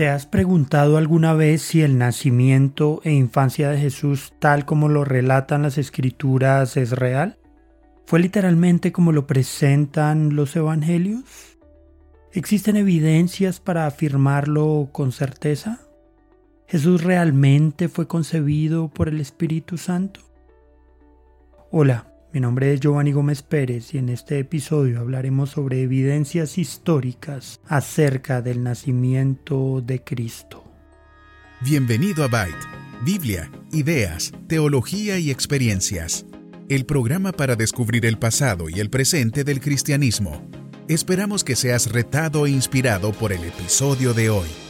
¿Te has preguntado alguna vez si el nacimiento e infancia de Jesús, tal como lo relatan las escrituras, es real? ¿Fue literalmente como lo presentan los evangelios? ¿Existen evidencias para afirmarlo con certeza? ¿Jesús realmente fue concebido por el Espíritu Santo? Hola, mi nombre es Giovanni Gómez Pérez y en este episodio hablaremos sobre evidencias históricas acerca del nacimiento de Cristo. Bienvenido a Byte, Biblia, ideas, teología y experiencias. El programa para descubrir el pasado y el presente del cristianismo. Esperamos que seas retado e inspirado por el episodio de hoy.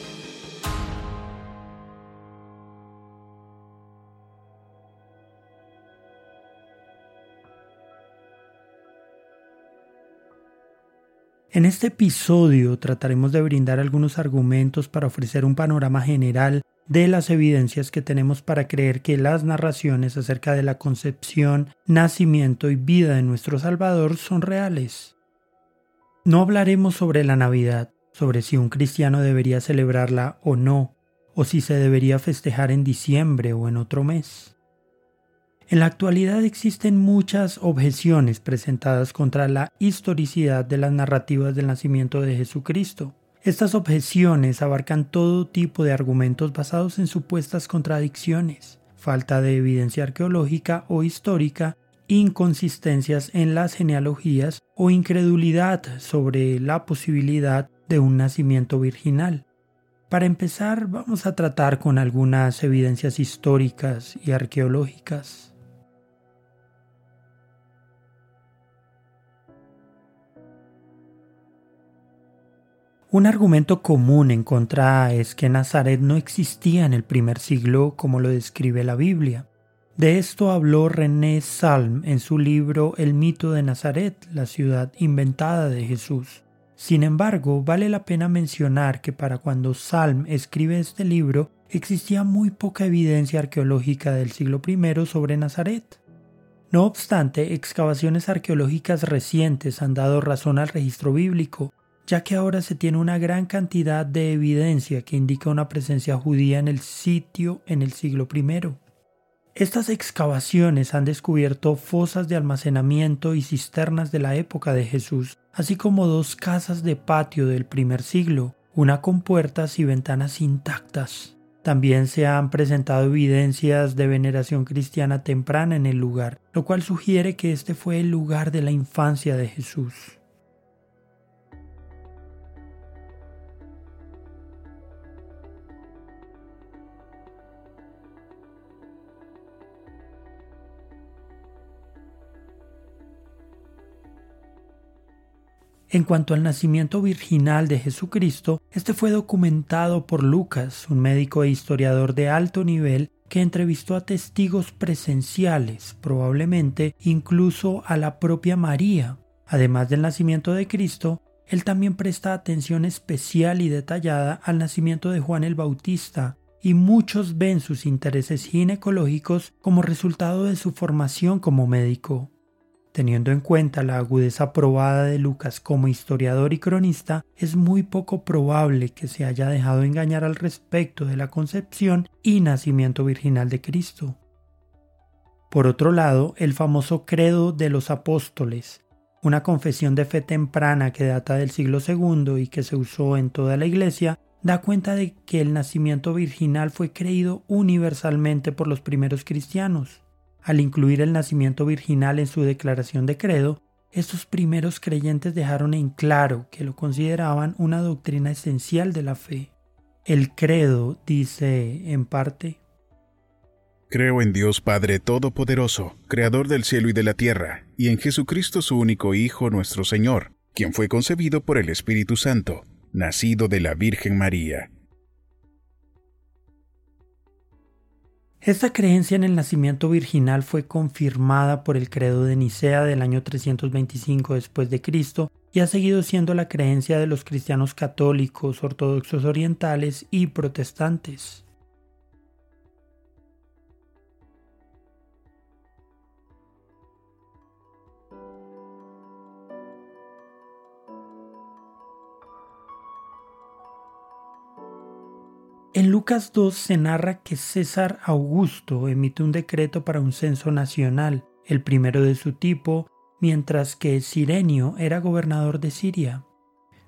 En este episodio trataremos de brindar algunos argumentos para ofrecer un panorama general de las evidencias que tenemos para creer que las narraciones acerca de la concepción, nacimiento y vida de nuestro Salvador son reales. No hablaremos sobre la Navidad, sobre si un cristiano debería celebrarla o no, o si se debería festejar en diciembre o en otro mes. En la actualidad existen muchas objeciones presentadas contra la historicidad de las narrativas del nacimiento de Jesucristo. Estas objeciones abarcan todo tipo de argumentos basados en supuestas contradicciones, falta de evidencia arqueológica o histórica, inconsistencias en las genealogías o incredulidad sobre la posibilidad de un nacimiento virginal. Para empezar, vamos a tratar con algunas evidencias históricas y arqueológicas. Un argumento común en contra es que Nazaret no existía en el primer siglo como lo describe la Biblia. De esto habló René Salm en su libro El mito de Nazaret, la ciudad inventada de Jesús. Sin embargo, vale la pena mencionar que para cuando Salm escribe este libro existía muy poca evidencia arqueológica del siglo I sobre Nazaret. No obstante, excavaciones arqueológicas recientes han dado razón al registro bíblico ya que ahora se tiene una gran cantidad de evidencia que indica una presencia judía en el sitio en el siglo I. Estas excavaciones han descubierto fosas de almacenamiento y cisternas de la época de Jesús, así como dos casas de patio del primer siglo, una con puertas y ventanas intactas. También se han presentado evidencias de veneración cristiana temprana en el lugar, lo cual sugiere que este fue el lugar de la infancia de Jesús. En cuanto al nacimiento virginal de Jesucristo, este fue documentado por Lucas, un médico e historiador de alto nivel que entrevistó a testigos presenciales, probablemente incluso a la propia María. Además del nacimiento de Cristo, él también presta atención especial y detallada al nacimiento de Juan el Bautista, y muchos ven sus intereses ginecológicos como resultado de su formación como médico. Teniendo en cuenta la agudeza probada de Lucas como historiador y cronista, es muy poco probable que se haya dejado engañar al respecto de la concepción y nacimiento virginal de Cristo. Por otro lado, el famoso Credo de los Apóstoles, una confesión de fe temprana que data del siglo II y que se usó en toda la Iglesia, da cuenta de que el nacimiento virginal fue creído universalmente por los primeros cristianos. Al incluir el nacimiento virginal en su declaración de credo, estos primeros creyentes dejaron en claro que lo consideraban una doctrina esencial de la fe. El credo dice, en parte, Creo en Dios Padre Todopoderoso, Creador del cielo y de la tierra, y en Jesucristo su único Hijo nuestro Señor, quien fue concebido por el Espíritu Santo, nacido de la Virgen María Esta creencia en el nacimiento virginal fue confirmada por el credo de Nicea del año 325 después de Cristo y ha seguido siendo la creencia de los cristianos católicos, ortodoxos orientales y protestantes. En Lucas 2 se narra que César Augusto emite un decreto para un censo nacional, el primero de su tipo, mientras que Sirenio era gobernador de Siria.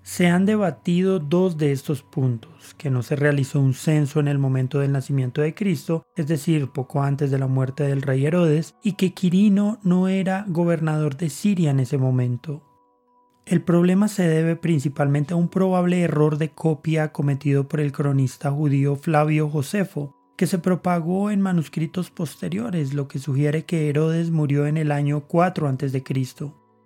Se han debatido dos de estos puntos, que no se realizó un censo en el momento del nacimiento de Cristo, es decir, poco antes de la muerte del rey Herodes, y que Quirino no era gobernador de Siria en ese momento. El problema se debe principalmente a un probable error de copia cometido por el cronista judío Flavio Josefo, que se propagó en manuscritos posteriores, lo que sugiere que Herodes murió en el año 4 a.C.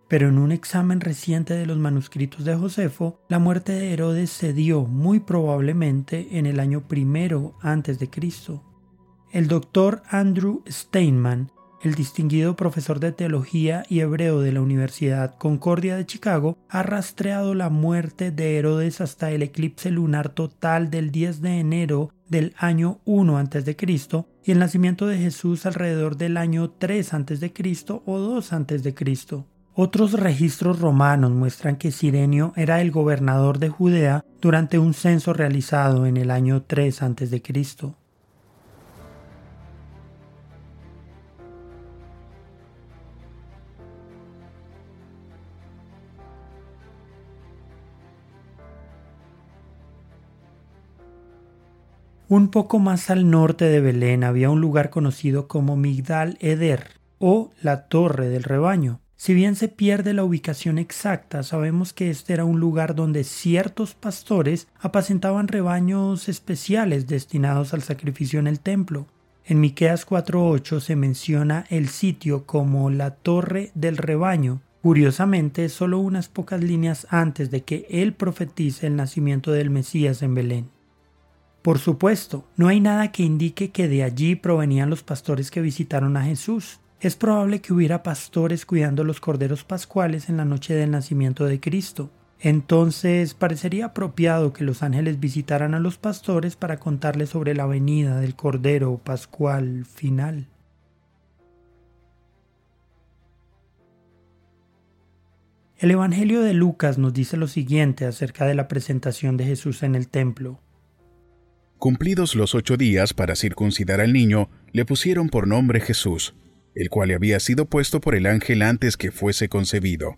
Pero en un examen reciente de los manuscritos de Josefo, la muerte de Herodes se dio muy probablemente en el año primero antes de Cristo. El doctor Andrew Steinman, el distinguido profesor de teología y hebreo de la Universidad Concordia de Chicago, ha rastreado la muerte de Herodes hasta el eclipse lunar total del 10 de enero del año 1 a.C. y el nacimiento de Jesús alrededor del año 3 a.C. o 2 a.C. Otros registros romanos muestran que Sirenio era el gobernador de Judea durante un censo realizado en el año 3 a.C. Un poco más al norte de Belén había un lugar conocido como Migdal Eder o la Torre del Rebaño. Si bien se pierde la ubicación exacta, sabemos que este era un lugar donde ciertos pastores apacentaban rebaños especiales destinados al sacrificio en el templo. En Miqueas 4:8 se menciona el sitio como la Torre del Rebaño. Curiosamente, solo unas pocas líneas antes de que él profetice el nacimiento del Mesías en Belén. Por supuesto, no hay nada que indique que de allí provenían los pastores que visitaron a Jesús. Es probable que hubiera pastores cuidando los corderos pascuales en la noche del nacimiento de Cristo. Entonces parecería apropiado que los ángeles visitaran a los pastores para contarles sobre la venida del Cordero Pascual final. El Evangelio de Lucas nos dice lo siguiente acerca de la presentación de Jesús en el templo. Cumplidos los ocho días para circuncidar al niño, le pusieron por nombre Jesús, el cual le había sido puesto por el ángel antes que fuese concebido.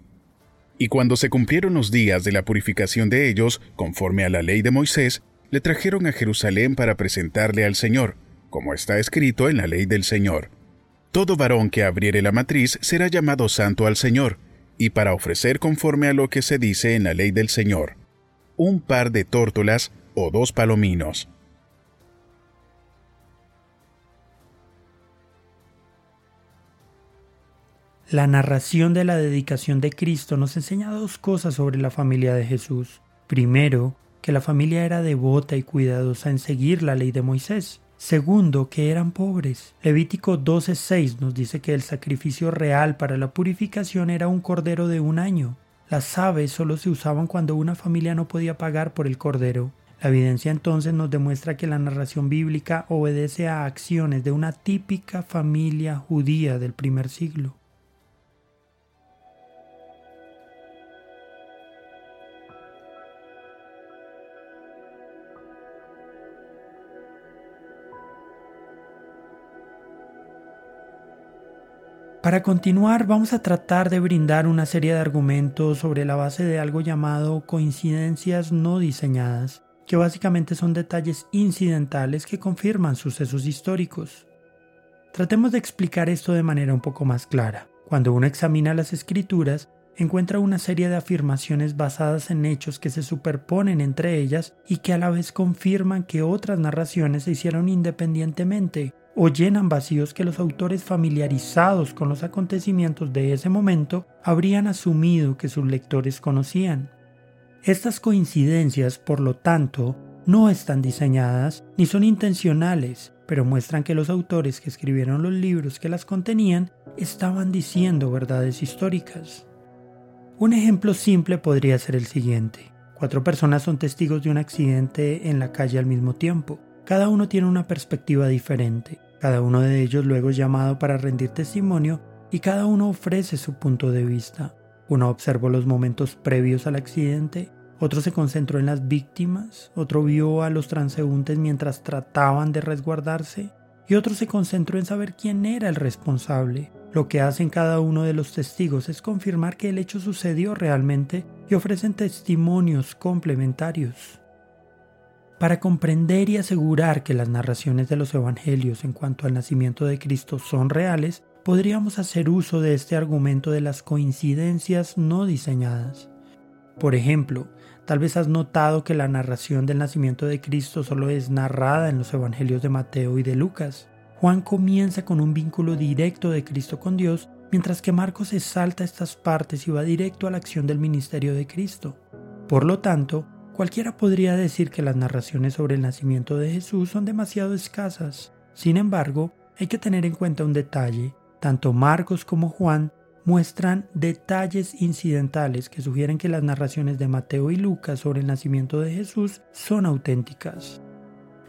Y cuando se cumplieron los días de la purificación de ellos, conforme a la ley de Moisés, le trajeron a Jerusalén para presentarle al Señor, como está escrito en la ley del Señor. Todo varón que abriere la matriz será llamado santo al Señor, y para ofrecer conforme a lo que se dice en la ley del Señor, un par de tórtolas o dos palominos. La narración de la dedicación de Cristo nos enseña dos cosas sobre la familia de Jesús. Primero, que la familia era devota y cuidadosa en seguir la ley de Moisés. Segundo, que eran pobres. Levítico 12:6 nos dice que el sacrificio real para la purificación era un cordero de un año. Las aves solo se usaban cuando una familia no podía pagar por el cordero. La evidencia entonces nos demuestra que la narración bíblica obedece a acciones de una típica familia judía del primer siglo. Para continuar, vamos a tratar de brindar una serie de argumentos sobre la base de algo llamado coincidencias no diseñadas, que básicamente son detalles incidentales que confirman sucesos históricos. Tratemos de explicar esto de manera un poco más clara. Cuando uno examina las escrituras, encuentra una serie de afirmaciones basadas en hechos que se superponen entre ellas y que a la vez confirman que otras narraciones se hicieron independientemente o llenan vacíos que los autores familiarizados con los acontecimientos de ese momento habrían asumido que sus lectores conocían. Estas coincidencias, por lo tanto, no están diseñadas ni son intencionales, pero muestran que los autores que escribieron los libros que las contenían estaban diciendo verdades históricas. Un ejemplo simple podría ser el siguiente. Cuatro personas son testigos de un accidente en la calle al mismo tiempo. Cada uno tiene una perspectiva diferente. Cada uno de ellos luego es llamado para rendir testimonio y cada uno ofrece su punto de vista. Uno observó los momentos previos al accidente, otro se concentró en las víctimas, otro vio a los transeúntes mientras trataban de resguardarse, y otro se concentró en saber quién era el responsable. Lo que hacen cada uno de los testigos es confirmar que el hecho sucedió realmente y ofrecen testimonios complementarios. Para comprender y asegurar que las narraciones de los evangelios en cuanto al nacimiento de Cristo son reales, podríamos hacer uso de este argumento de las coincidencias no diseñadas. Por ejemplo, tal vez has notado que la narración del nacimiento de Cristo solo es narrada en los evangelios de Mateo y de Lucas. Juan comienza con un vínculo directo de Cristo con Dios, mientras que Marcos se salta estas partes y va directo a la acción del ministerio de Cristo. Por lo tanto, Cualquiera podría decir que las narraciones sobre el nacimiento de Jesús son demasiado escasas. Sin embargo, hay que tener en cuenta un detalle. Tanto Marcos como Juan muestran detalles incidentales que sugieren que las narraciones de Mateo y Lucas sobre el nacimiento de Jesús son auténticas.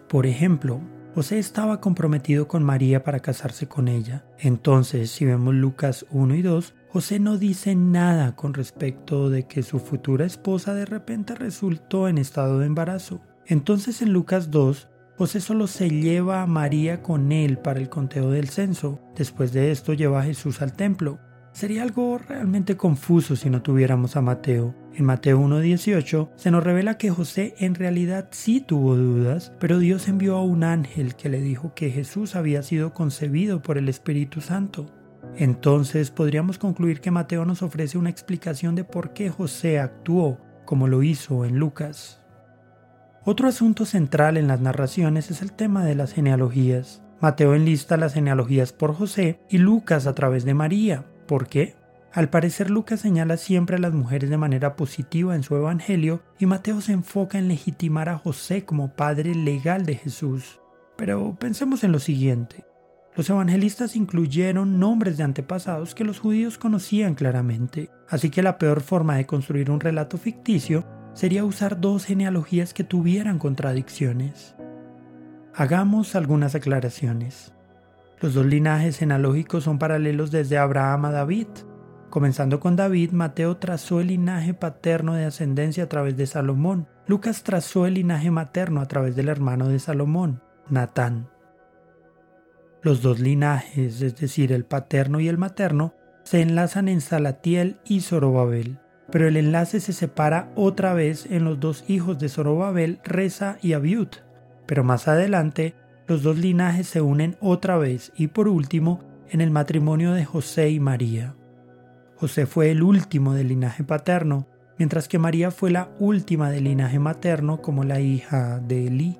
Por ejemplo, José estaba comprometido con María para casarse con ella. Entonces, si vemos Lucas 1 y 2, José no dice nada con respecto de que su futura esposa de repente resultó en estado de embarazo. Entonces en Lucas 2, José solo se lleva a María con él para el conteo del censo. Después de esto lleva a Jesús al templo. Sería algo realmente confuso si no tuviéramos a Mateo. En Mateo 1.18 se nos revela que José en realidad sí tuvo dudas, pero Dios envió a un ángel que le dijo que Jesús había sido concebido por el Espíritu Santo. Entonces podríamos concluir que Mateo nos ofrece una explicación de por qué José actuó como lo hizo en Lucas. Otro asunto central en las narraciones es el tema de las genealogías. Mateo enlista las genealogías por José y Lucas a través de María. ¿Por qué? Al parecer Lucas señala siempre a las mujeres de manera positiva en su Evangelio y Mateo se enfoca en legitimar a José como padre legal de Jesús. Pero pensemos en lo siguiente. Los evangelistas incluyeron nombres de antepasados que los judíos conocían claramente, así que la peor forma de construir un relato ficticio sería usar dos genealogías que tuvieran contradicciones. Hagamos algunas aclaraciones. Los dos linajes genealógicos son paralelos desde Abraham a David. Comenzando con David, Mateo trazó el linaje paterno de ascendencia a través de Salomón. Lucas trazó el linaje materno a través del hermano de Salomón, Natán. Los dos linajes, es decir, el paterno y el materno, se enlazan en Salatiel y Zorobabel, pero el enlace se separa otra vez en los dos hijos de Zorobabel, Reza y Abiud. Pero más adelante, los dos linajes se unen otra vez y por último en el matrimonio de José y María. José fue el último del linaje paterno, mientras que María fue la última del linaje materno como la hija de Elí.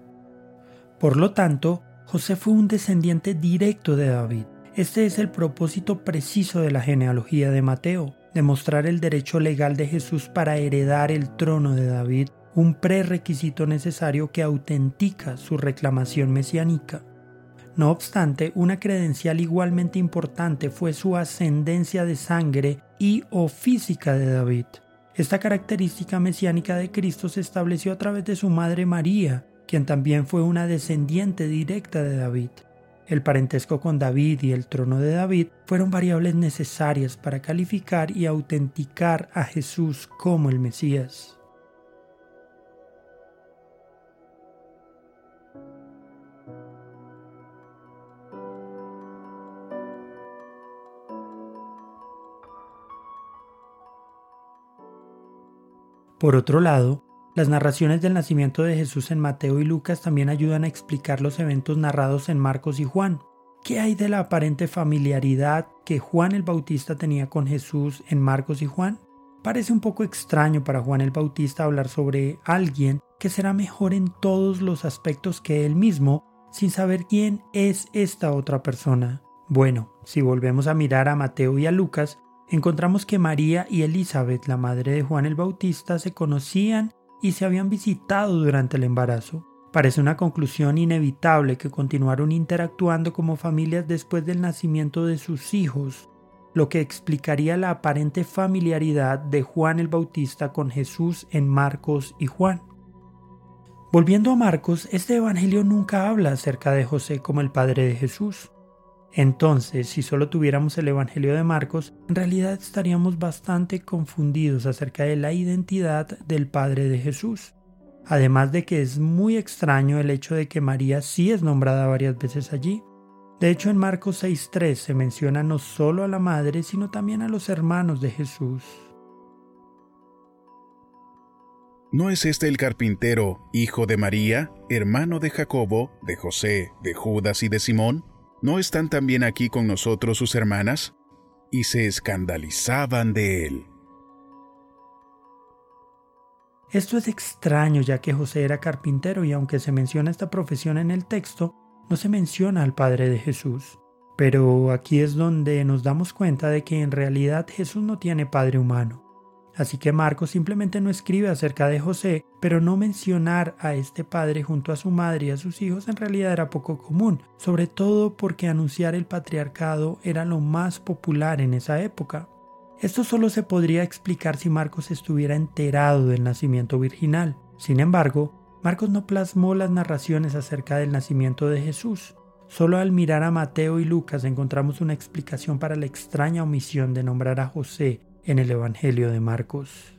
Por lo tanto, José fue un descendiente directo de David. Este es el propósito preciso de la genealogía de Mateo, demostrar el derecho legal de Jesús para heredar el trono de David, un prerequisito necesario que autentica su reclamación mesiánica. No obstante, una credencial igualmente importante fue su ascendencia de sangre y o física de David. Esta característica mesiánica de Cristo se estableció a través de su madre María, quien también fue una descendiente directa de David. El parentesco con David y el trono de David fueron variables necesarias para calificar y autenticar a Jesús como el Mesías. Por otro lado, las narraciones del nacimiento de Jesús en Mateo y Lucas también ayudan a explicar los eventos narrados en Marcos y Juan. ¿Qué hay de la aparente familiaridad que Juan el Bautista tenía con Jesús en Marcos y Juan? Parece un poco extraño para Juan el Bautista hablar sobre alguien que será mejor en todos los aspectos que él mismo, sin saber quién es esta otra persona. Bueno, si volvemos a mirar a Mateo y a Lucas, encontramos que María y Elizabeth, la madre de Juan el Bautista, se conocían y se habían visitado durante el embarazo. Parece una conclusión inevitable que continuaron interactuando como familias después del nacimiento de sus hijos, lo que explicaría la aparente familiaridad de Juan el Bautista con Jesús en Marcos y Juan. Volviendo a Marcos, este Evangelio nunca habla acerca de José como el padre de Jesús. Entonces, si solo tuviéramos el Evangelio de Marcos, en realidad estaríamos bastante confundidos acerca de la identidad del Padre de Jesús. Además de que es muy extraño el hecho de que María sí es nombrada varias veces allí. De hecho, en Marcos 6.3 se menciona no solo a la madre, sino también a los hermanos de Jesús. ¿No es este el carpintero, hijo de María, hermano de Jacobo, de José, de Judas y de Simón? ¿No están también aquí con nosotros sus hermanas? Y se escandalizaban de él. Esto es extraño ya que José era carpintero y aunque se menciona esta profesión en el texto, no se menciona al Padre de Jesús. Pero aquí es donde nos damos cuenta de que en realidad Jesús no tiene Padre humano. Así que Marcos simplemente no escribe acerca de José, pero no mencionar a este padre junto a su madre y a sus hijos en realidad era poco común, sobre todo porque anunciar el patriarcado era lo más popular en esa época. Esto solo se podría explicar si Marcos estuviera enterado del nacimiento virginal. Sin embargo, Marcos no plasmó las narraciones acerca del nacimiento de Jesús. Solo al mirar a Mateo y Lucas encontramos una explicación para la extraña omisión de nombrar a José en el Evangelio de Marcos.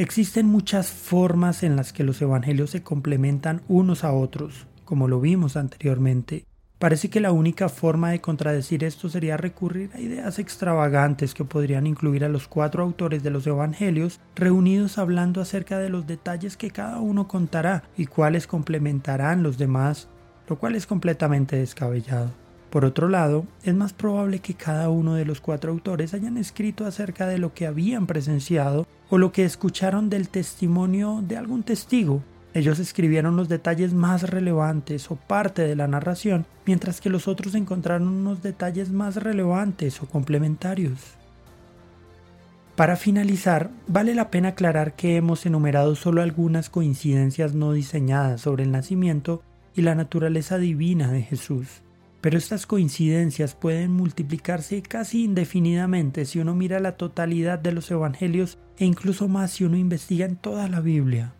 Existen muchas formas en las que los evangelios se complementan unos a otros, como lo vimos anteriormente, Parece que la única forma de contradecir esto sería recurrir a ideas extravagantes que podrían incluir a los cuatro autores de los Evangelios reunidos hablando acerca de los detalles que cada uno contará y cuáles complementarán los demás, lo cual es completamente descabellado. Por otro lado, es más probable que cada uno de los cuatro autores hayan escrito acerca de lo que habían presenciado o lo que escucharon del testimonio de algún testigo ellos escribieron los detalles más relevantes o parte de la narración, mientras que los otros encontraron unos detalles más relevantes o complementarios. Para finalizar, vale la pena aclarar que hemos enumerado solo algunas coincidencias no diseñadas sobre el nacimiento y la naturaleza divina de Jesús. Pero estas coincidencias pueden multiplicarse casi indefinidamente si uno mira la totalidad de los evangelios e incluso más si uno investiga en toda la Biblia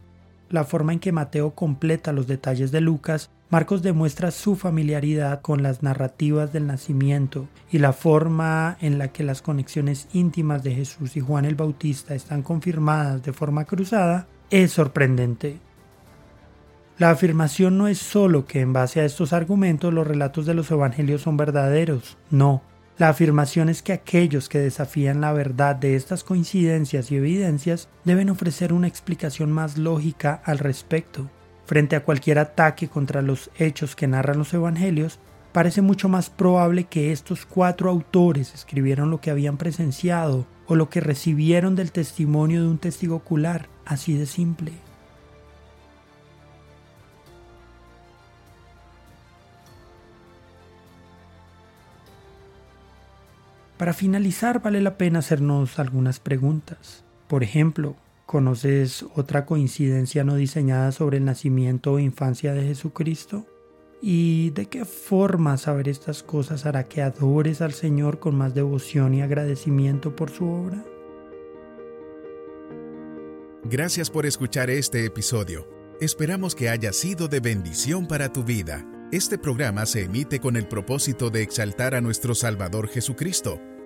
la forma en que Mateo completa los detalles de Lucas, Marcos demuestra su familiaridad con las narrativas del nacimiento y la forma en la que las conexiones íntimas de Jesús y Juan el Bautista están confirmadas de forma cruzada es sorprendente. La afirmación no es sólo que en base a estos argumentos los relatos de los evangelios son verdaderos, no, la afirmación es que aquellos que desafían la verdad de estas coincidencias y evidencias deben ofrecer una explicación más lógica al respecto. Frente a cualquier ataque contra los hechos que narran los evangelios, parece mucho más probable que estos cuatro autores escribieron lo que habían presenciado o lo que recibieron del testimonio de un testigo ocular, así de simple. Para finalizar, vale la pena hacernos algunas preguntas. Por ejemplo, ¿conoces otra coincidencia no diseñada sobre el nacimiento o infancia de Jesucristo? ¿Y de qué forma saber estas cosas hará que adores al Señor con más devoción y agradecimiento por su obra? Gracias por escuchar este episodio. Esperamos que haya sido de bendición para tu vida. Este programa se emite con el propósito de exaltar a nuestro Salvador Jesucristo